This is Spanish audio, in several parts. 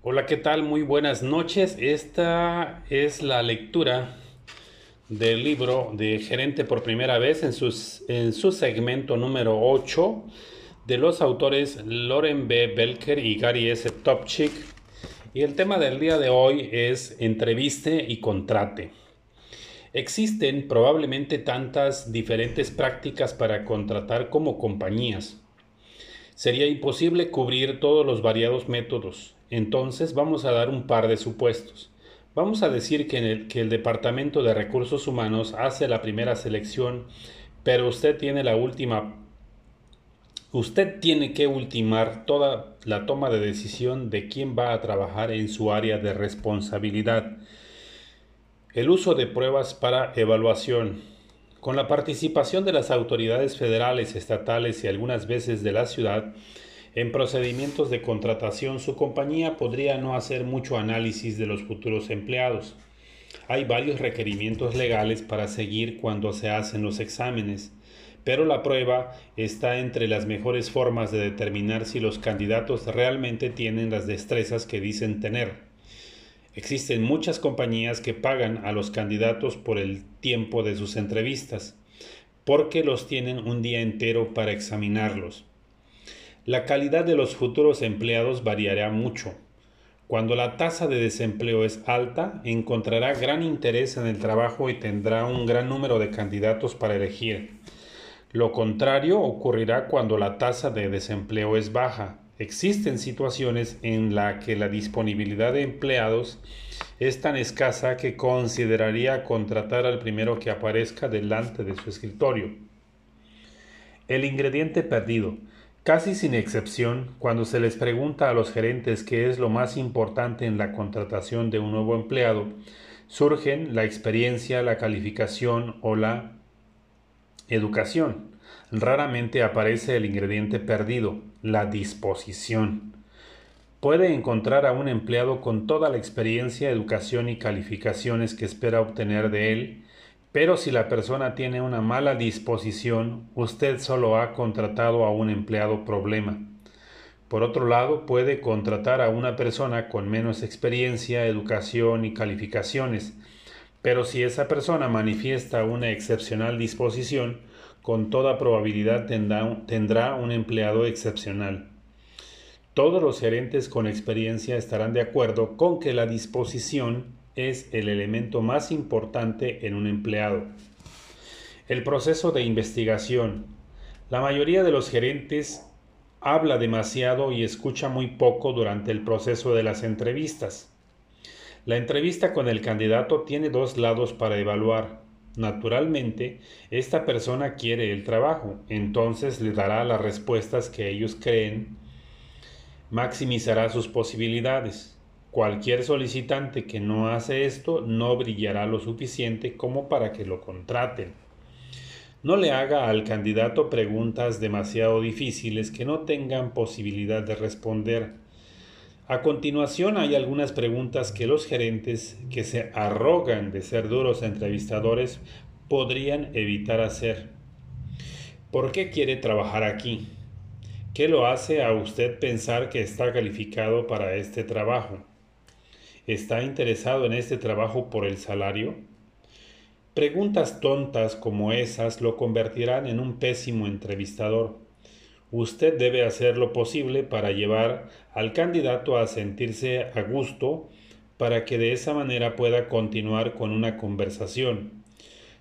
Hola, ¿qué tal? Muy buenas noches. Esta es la lectura del libro de Gerente por primera vez en, en su segmento número 8 de los autores Loren B. Belker y Gary S. Topchik. Y el tema del día de hoy es entreviste y contrate. Existen probablemente tantas diferentes prácticas para contratar como compañías. Sería imposible cubrir todos los variados métodos entonces vamos a dar un par de supuestos. Vamos a decir que, el, el Departamento de Recursos Humanos hace la primera selección, pero usted tiene la última Usted tiene que ultimar toda la toma de decisión de quién va a trabajar en su área de responsabilidad. El uso de pruebas para evaluación. Con la participación de las autoridades federales, estatales y algunas veces de la ciudad, en procedimientos de contratación, su compañía podría no hacer mucho análisis de los futuros empleados. Hay varios requerimientos legales para seguir cuando se hacen los exámenes, pero la prueba está entre las mejores formas de determinar si los candidatos realmente tienen las destrezas que dicen tener. Existen muchas compañías que pagan a los candidatos por el tiempo de sus entrevistas, porque los tienen un día entero para examinarlos. La calidad de los futuros empleados variará mucho. Cuando la tasa de desempleo es alta, encontrará gran interés en el trabajo y tendrá un gran número de candidatos para elegir. Lo contrario ocurrirá cuando la tasa de desempleo es baja. Existen situaciones en las que la disponibilidad de empleados es tan escasa que consideraría contratar al primero que aparezca delante de su escritorio. El ingrediente perdido. Casi sin excepción, cuando se les pregunta a los gerentes qué es lo más importante en la contratación de un nuevo empleado, surgen la experiencia, la calificación o la educación. Raramente aparece el ingrediente perdido, la disposición. Puede encontrar a un empleado con toda la experiencia, educación y calificaciones que espera obtener de él, pero si la persona tiene una mala disposición, usted solo ha contratado a un empleado problema. Por otro lado, puede contratar a una persona con menos experiencia, educación y calificaciones, pero si esa persona manifiesta una excepcional disposición, con toda probabilidad tendrá, tendrá, un empleado excepcional. Todos los gerentes con experiencia estarán de acuerdo con que la disposición es el elemento más importante en un empleado. El proceso de investigación. La mayoría de los gerentes habla demasiado y escucha muy poco durante el proceso de las entrevistas. La entrevista con el candidato tiene dos lados para evaluar. Naturalmente, esta persona quiere el trabajo, entonces le dará las respuestas que ellos creen, maximizará sus posibilidades. Cualquier solicitante que no hace esto no brillará lo suficiente como para que lo contraten. No le haga al candidato preguntas demasiado difíciles que no tengan posibilidad de responder. A continuación hay algunas preguntas que los gerentes que se arrogan de ser duros entrevistadores podrían evitar hacer. ¿Por qué quiere trabajar aquí? ¿Qué lo hace a usted pensar que está calificado para este trabajo? ¿Está interesado en este trabajo por el salario? Preguntas tontas como esas lo convertirán en un pésimo entrevistador. Usted debe hacer lo posible para llevar al candidato a sentirse a gusto para que de esa manera pueda continuar con una conversación.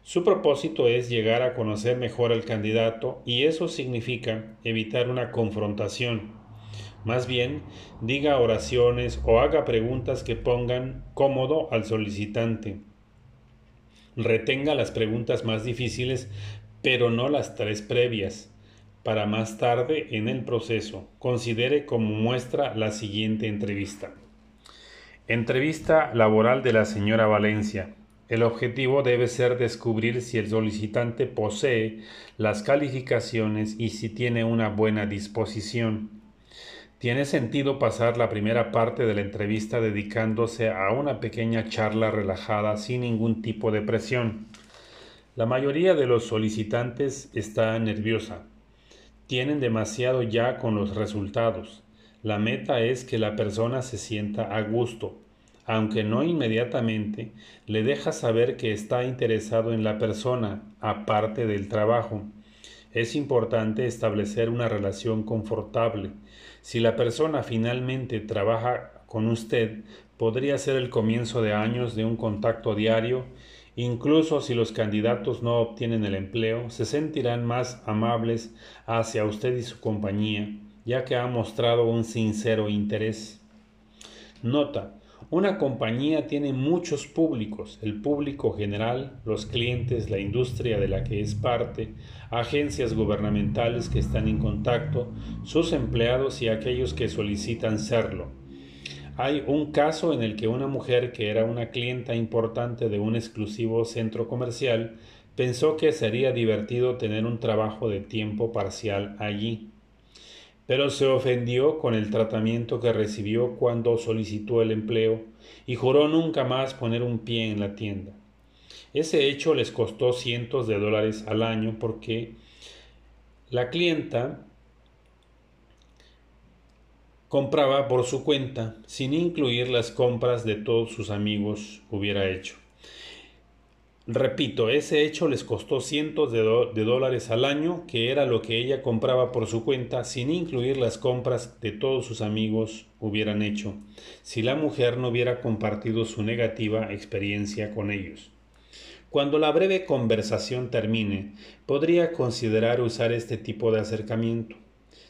Su propósito es llegar a conocer mejor al candidato y eso significa evitar una confrontación. Más bien, diga oraciones o haga preguntas que pongan cómodo al solicitante. Retenga las preguntas más difíciles, pero no las tres previas. Para más tarde en el proceso, considere como muestra la siguiente entrevista. Entrevista laboral de la señora Valencia. El objetivo debe ser descubrir si el solicitante posee las calificaciones y si tiene una buena disposición. Tiene sentido pasar la primera parte de la entrevista dedicándose a una pequeña charla relajada sin ningún tipo de presión. La mayoría de los solicitantes está nerviosa. Tienen demasiado ya con los resultados. La meta es que la persona se sienta a gusto, aunque no inmediatamente, le deja saber que está interesado en la persona, aparte del trabajo. Es importante establecer una relación confortable. Si la persona finalmente trabaja con usted, podría ser el comienzo de años de un contacto diario Incluso si los candidatos no obtienen el empleo, se sentirán más amables hacia usted y su compañía, ya que ha mostrado un sincero interés. Nota, una compañía tiene muchos públicos, el público general, los clientes, la industria de la que es parte, agencias gubernamentales que están en contacto, sus empleados y aquellos que solicitan serlo. Hay un caso en el que una mujer que era una clienta importante de un exclusivo centro comercial pensó que sería divertido tener un trabajo de tiempo parcial allí, pero se ofendió con el tratamiento que recibió cuando solicitó el empleo y juró nunca más poner un pie en la tienda. Ese hecho les costó cientos de dólares al año porque la clienta compraba por su cuenta, sin incluir las compras de todos sus amigos hubiera hecho. Repito, ese hecho les costó cientos de, dólares al año, que era lo que ella compraba por su cuenta, sin incluir las compras de todos sus amigos hubieran hecho, si la mujer no hubiera compartido su negativa experiencia con ellos. Cuando la breve conversación termine, podría considerar usar este tipo de acercamiento.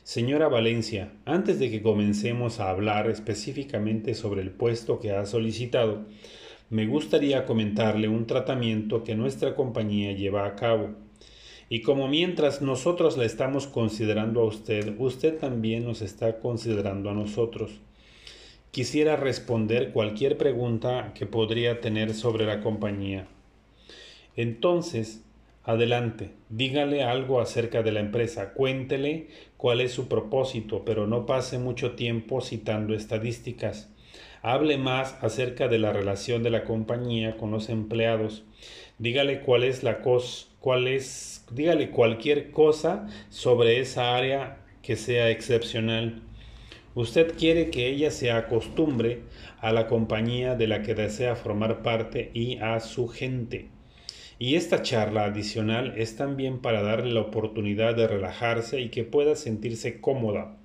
Señora Valencia, antes de que comencemos a hablar específicamente sobre el puesto que ha solicitado, me gustaría comentarle un tratamiento que nuestra compañía lleva a cabo. Y como mientras nosotros la estamos considerando a usted, usted también nos está considerando a nosotros. Quisiera responder cualquier pregunta que podría tener sobre la compañía. Entonces, Adelante, dígale algo acerca de la empresa, cuéntele cuál es su propósito, pero no pase mucho tiempo citando estadísticas. Hable más acerca de la relación de la compañía con los empleados. Dígale cuál es la cosa, cuál es, dígale cualquier cosa sobre esa área que sea excepcional. Usted quiere que ella se acostumbre a la compañía de la que desea formar parte y a su gente. Y esta charla adicional es también para darle la oportunidad de relajarse y que pueda sentirse cómoda.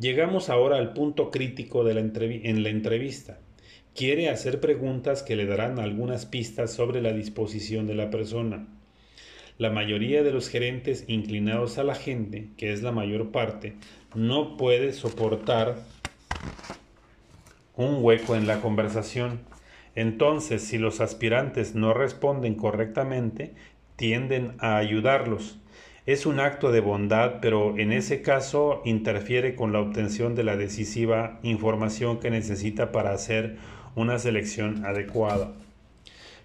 Llegamos ahora al punto crítico de la en la entrevista. Quiere hacer preguntas que le darán algunas pistas sobre la disposición de la persona. La mayoría de los gerentes inclinados a la gente, que es la mayor parte, no puede soportar un hueco en la conversación entonces, si los aspirantes no responden correctamente, tienden a ayudarlos. Es un acto de bondad, pero en ese caso interfiere con la obtención de la decisiva información que necesita para hacer una selección adecuada.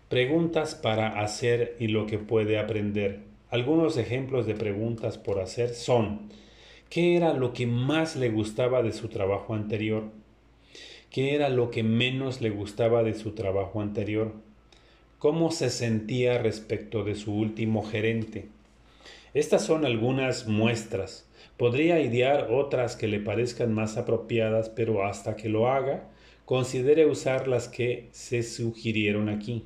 Preguntas para hacer y lo que puede aprender. Algunos ejemplos de preguntas por hacer son ¿qué era lo que más le gustaba de su trabajo anterior? qué era lo que menos le gustaba de su trabajo anterior, cómo se sentía respecto de su último gerente. Estas son algunas muestras. Podría idear otras que le parezcan más apropiadas, pero hasta que lo haga, considere usar las que se sugirieron aquí.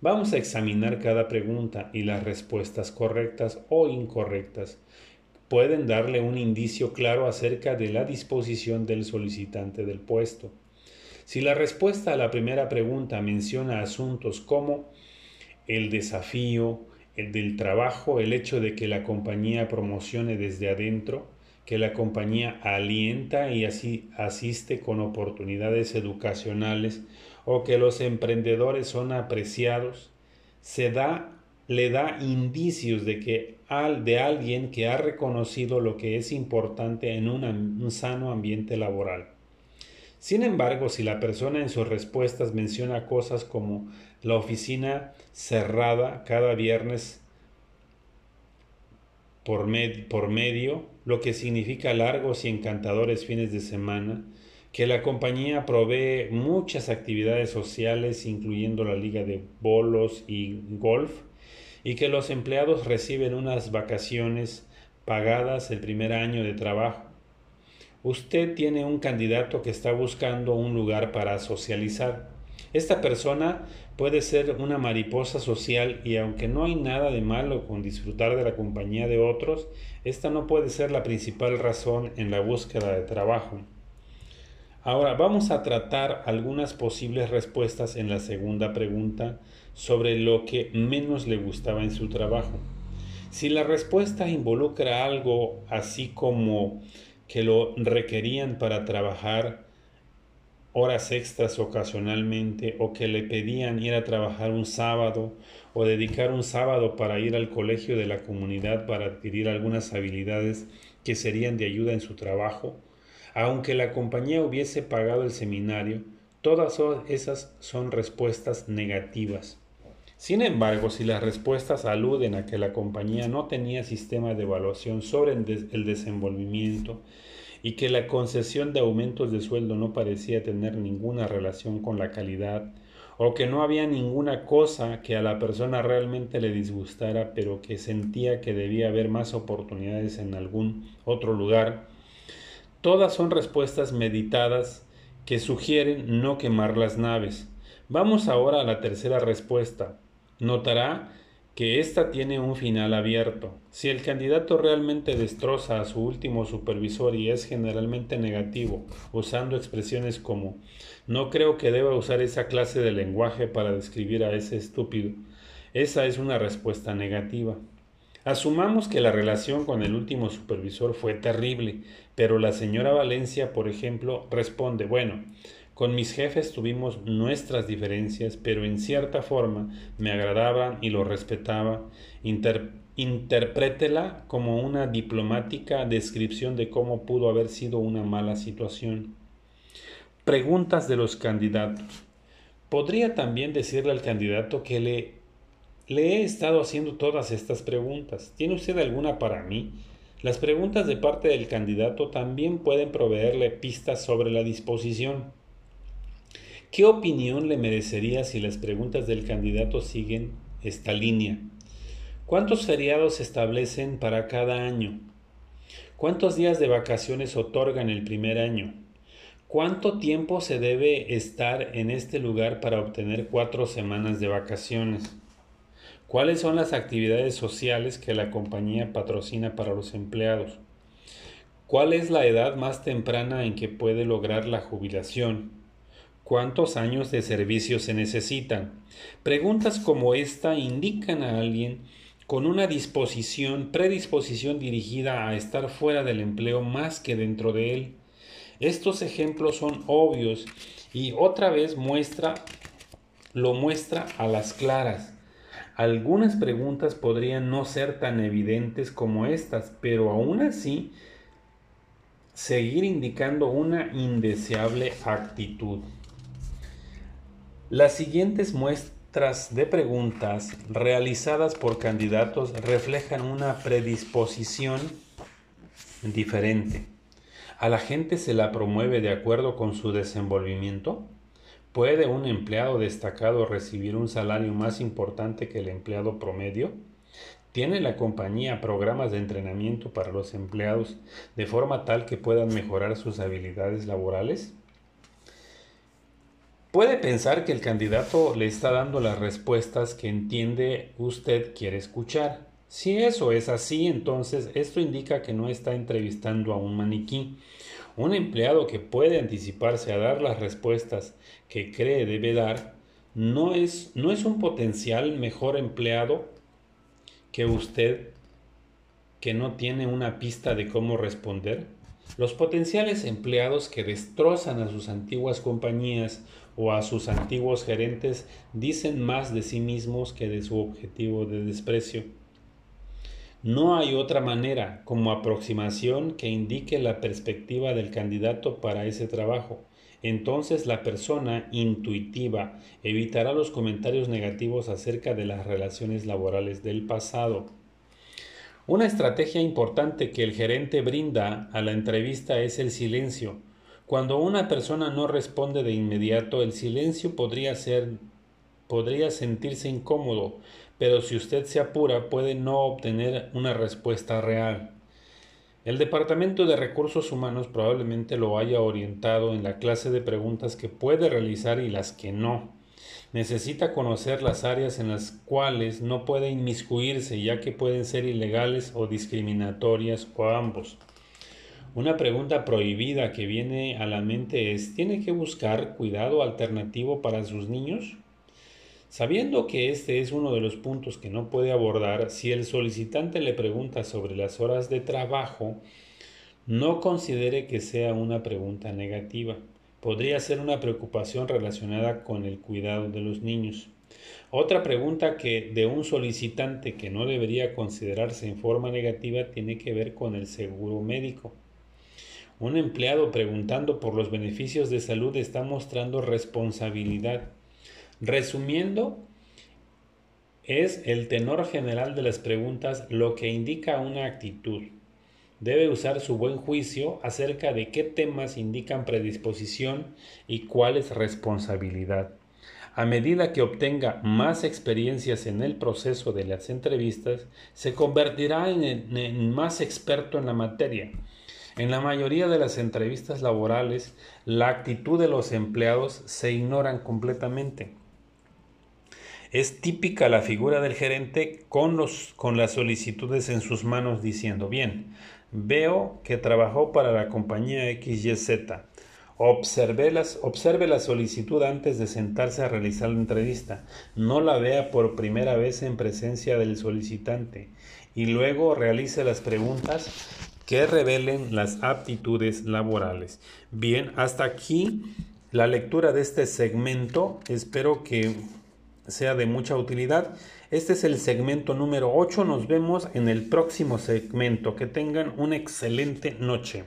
Vamos a examinar cada pregunta y las respuestas correctas o incorrectas pueden darle un indicio claro acerca de la disposición del solicitante del puesto. Si la respuesta a la primera pregunta menciona asuntos como el desafío, del trabajo, el hecho de que la compañía promocione desde adentro, que la compañía alienta y así asiste con oportunidades educacionales o que los emprendedores son apreciados, se da le da indicios de que al, de alguien que ha reconocido lo que es importante en un sano ambiente laboral. Sin embargo, si la persona en sus respuestas menciona cosas como la oficina cerrada cada viernes por, medio, lo que significa largos y encantadores fines de semana, que la compañía provee muchas actividades sociales, incluyendo la liga de bolos y golf, y que los empleados reciben unas vacaciones pagadas el primer año de trabajo. Usted tiene un candidato que está buscando un lugar para socializar. Esta persona puede ser una mariposa social y aunque no hay nada de malo con disfrutar de la compañía de otros, esta no puede ser la principal razón en la búsqueda de trabajo. Ahora vamos a tratar algunas posibles respuestas en la segunda pregunta sobre lo que menos le gustaba en su trabajo. Si la respuesta involucra algo así como que lo requerían para trabajar horas extras ocasionalmente o que le pedían ir a trabajar un sábado o dedicar un sábado para ir al colegio de la comunidad para adquirir algunas habilidades que serían de ayuda en su trabajo, aunque la compañía hubiese pagado el seminario, todas esas son respuestas negativas. Sin embargo, si las respuestas aluden a que la compañía no tenía sistema de evaluación sobre el desenvolvimiento, y que la concesión de aumentos de sueldo no parecía tener ninguna relación con la calidad, o que no había ninguna cosa que a la persona realmente le disgustara, pero que sentía que debía haber más oportunidades en algún otro lugar, todas son respuestas meditadas que sugieren no quemar las naves. Vamos ahora a la tercera respuesta. Notará que ésta tiene un final abierto. Si el candidato realmente destroza a su último supervisor y es generalmente negativo, usando expresiones como no creo que deba usar esa clase de lenguaje para describir a ese estúpido, esa es una respuesta negativa. Asumamos que la relación con el último supervisor fue terrible, pero la señora Valencia, por ejemplo, responde, bueno, con mis jefes tuvimos nuestras diferencias, pero en cierta forma me agradaban y lo respetaba. interprétela como una diplomática descripción de cómo pudo haber sido una mala situación. Preguntas de los candidatos. Podría también decirle al candidato que le, le he estado haciendo todas estas preguntas. ¿Tiene usted alguna para mí? Las preguntas de parte del candidato también pueden proveerle pistas sobre la disposición. ¿Qué opinión le merecería si las preguntas del candidato siguen esta línea? ¿Cuántos feriados se establecen para cada año? ¿Cuántos días de vacaciones otorgan el primer año? ¿Cuánto tiempo se debe estar en este lugar para obtener cuatro semanas de vacaciones? ¿Cuáles son las actividades sociales que la compañía patrocina para los empleados? ¿Cuál es la edad más temprana en que puede lograr la jubilación? ¿Cuántos años de servicio se necesitan? Preguntas como esta indican a alguien con una disposición, predisposición dirigida a estar fuera del empleo más que dentro de él. Estos ejemplos son obvios y otra vez muestra lo muestra a las claras. Algunas preguntas podrían no ser tan evidentes como estas, pero aún así seguir indicando una indeseable actitud. Las siguientes muestras de preguntas realizadas por candidatos reflejan una predisposición diferente. ¿A la gente se la promueve de acuerdo con su desenvolvimiento? ¿Puede un empleado destacado recibir un salario más importante que el empleado promedio? ¿Tiene la compañía programas de entrenamiento para los empleados de forma tal que puedan mejorar sus habilidades laborales? Puede pensar que el candidato le está dando las respuestas que entiende usted quiere escuchar. Si eso es así, entonces esto indica que no está entrevistando a un maniquí. Un empleado que puede anticiparse a dar las respuestas que cree debe dar, no es, no es un potencial mejor empleado que usted que no tiene una pista de cómo responder. Los potenciales empleados que destrozan a sus antiguas compañías o a sus antiguos gerentes dicen más de sí mismos que de su objetivo de desprecio. No hay otra manera como aproximación que indique la perspectiva del candidato para ese trabajo. Entonces la persona intuitiva evitará los comentarios negativos acerca de las relaciones laborales del pasado. Una estrategia importante que el gerente brinda a la entrevista es el silencio. Cuando una persona no responde de inmediato, el silencio podría ser podría sentirse incómodo, pero si usted se apura puede no obtener una respuesta real. El Departamento de Recursos Humanos probablemente lo haya orientado en la clase de preguntas que puede realizar y las que no. Necesita conocer las áreas en las cuales no puede inmiscuirse ya que pueden ser ilegales o discriminatorias o ambos. Una pregunta prohibida que viene a la mente es ¿tiene que buscar cuidado alternativo para sus niños? Sabiendo que este es uno de los puntos que no puede abordar, si el solicitante le pregunta sobre las horas de trabajo, no considere que sea una pregunta negativa. Podría ser una preocupación relacionada con el cuidado de los niños. Otra pregunta que de un solicitante que no debería considerarse en forma negativa tiene que ver con el seguro médico. Un empleado preguntando por los beneficios de salud está mostrando responsabilidad Resumiendo, es el tenor general de las preguntas lo que indica una actitud. Debe usar su buen juicio acerca de qué temas indican predisposición y cuál es responsabilidad. A medida que obtenga más experiencias en el proceso de las entrevistas, se convertirá en, más experto en la materia. En la mayoría de las entrevistas laborales, la actitud de los empleados se ignoran completamente. Es típica la figura del gerente con, los, con las solicitudes en sus manos diciendo, bien, veo que trabajó para la compañía XYZ. Observe, las, observe la solicitud antes de sentarse a realizar la entrevista. No la vea por primera vez en presencia del solicitante y luego realice las preguntas que revelen las aptitudes laborales. Bien, hasta aquí la lectura de este segmento. Espero que sea de mucha utilidad. Este es el segmento número 8. Nos vemos en el próximo segmento. Que tengan una excelente noche.